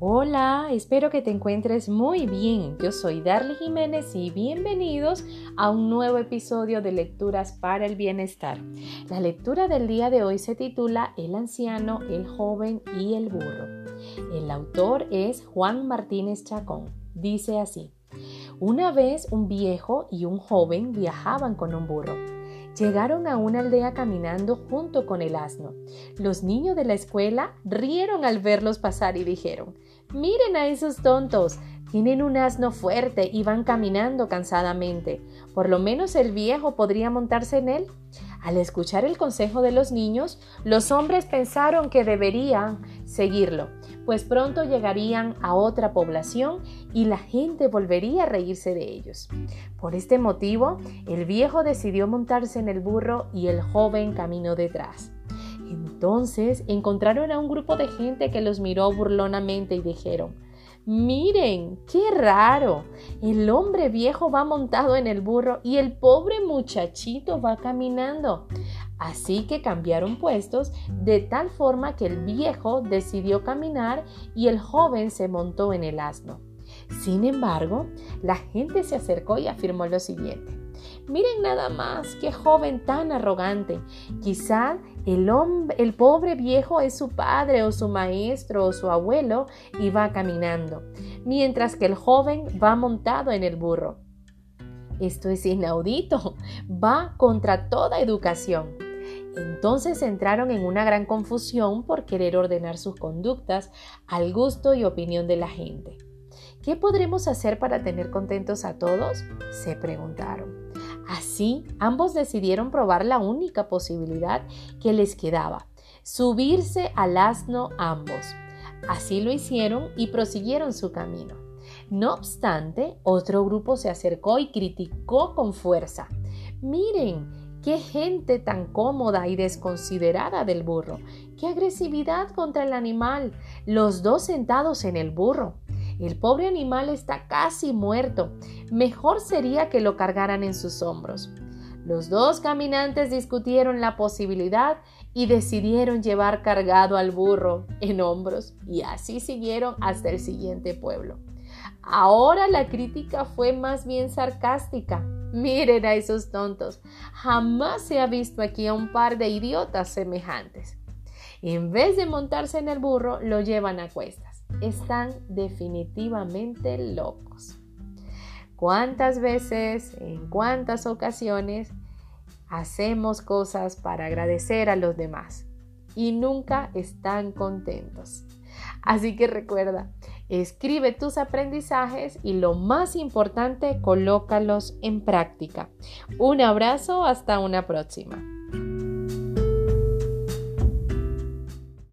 Hola, espero que te encuentres muy bien. Yo soy Darly Jiménez y bienvenidos a un nuevo episodio de Lecturas para el Bienestar. La lectura del día de hoy se titula El anciano, el joven y el burro. El autor es Juan Martínez Chacón. Dice así, una vez un viejo y un joven viajaban con un burro. Llegaron a una aldea caminando junto con el asno. Los niños de la escuela rieron al verlos pasar y dijeron, Miren a esos tontos. Tienen un asno fuerte y van caminando cansadamente. Por lo menos el viejo podría montarse en él. Al escuchar el consejo de los niños, los hombres pensaron que deberían seguirlo, pues pronto llegarían a otra población y la gente volvería a reírse de ellos. Por este motivo, el viejo decidió montarse en el burro y el joven caminó detrás. Entonces encontraron a un grupo de gente que los miró burlonamente y dijeron, Miren, qué raro. El hombre viejo va montado en el burro y el pobre muchachito va caminando. Así que cambiaron puestos de tal forma que el viejo decidió caminar y el joven se montó en el asno. Sin embargo, la gente se acercó y afirmó lo siguiente. Miren nada más, qué joven tan arrogante. Quizá el, hombre, el pobre viejo es su padre o su maestro o su abuelo y va caminando, mientras que el joven va montado en el burro. Esto es inaudito, va contra toda educación. Entonces entraron en una gran confusión por querer ordenar sus conductas al gusto y opinión de la gente. ¿Qué podremos hacer para tener contentos a todos? se preguntaron. Así, ambos decidieron probar la única posibilidad que les quedaba, subirse al asno ambos. Así lo hicieron y prosiguieron su camino. No obstante, otro grupo se acercó y criticó con fuerza. Miren, qué gente tan cómoda y desconsiderada del burro. Qué agresividad contra el animal. Los dos sentados en el burro. El pobre animal está casi muerto. Mejor sería que lo cargaran en sus hombros. Los dos caminantes discutieron la posibilidad y decidieron llevar cargado al burro en hombros y así siguieron hasta el siguiente pueblo. Ahora la crítica fue más bien sarcástica. Miren a esos tontos. Jamás se ha visto aquí a un par de idiotas semejantes. En vez de montarse en el burro, lo llevan a cuestas están definitivamente locos. ¿Cuántas veces, en cuántas ocasiones hacemos cosas para agradecer a los demás y nunca están contentos? Así que recuerda, escribe tus aprendizajes y lo más importante, colócalos en práctica. Un abrazo, hasta una próxima.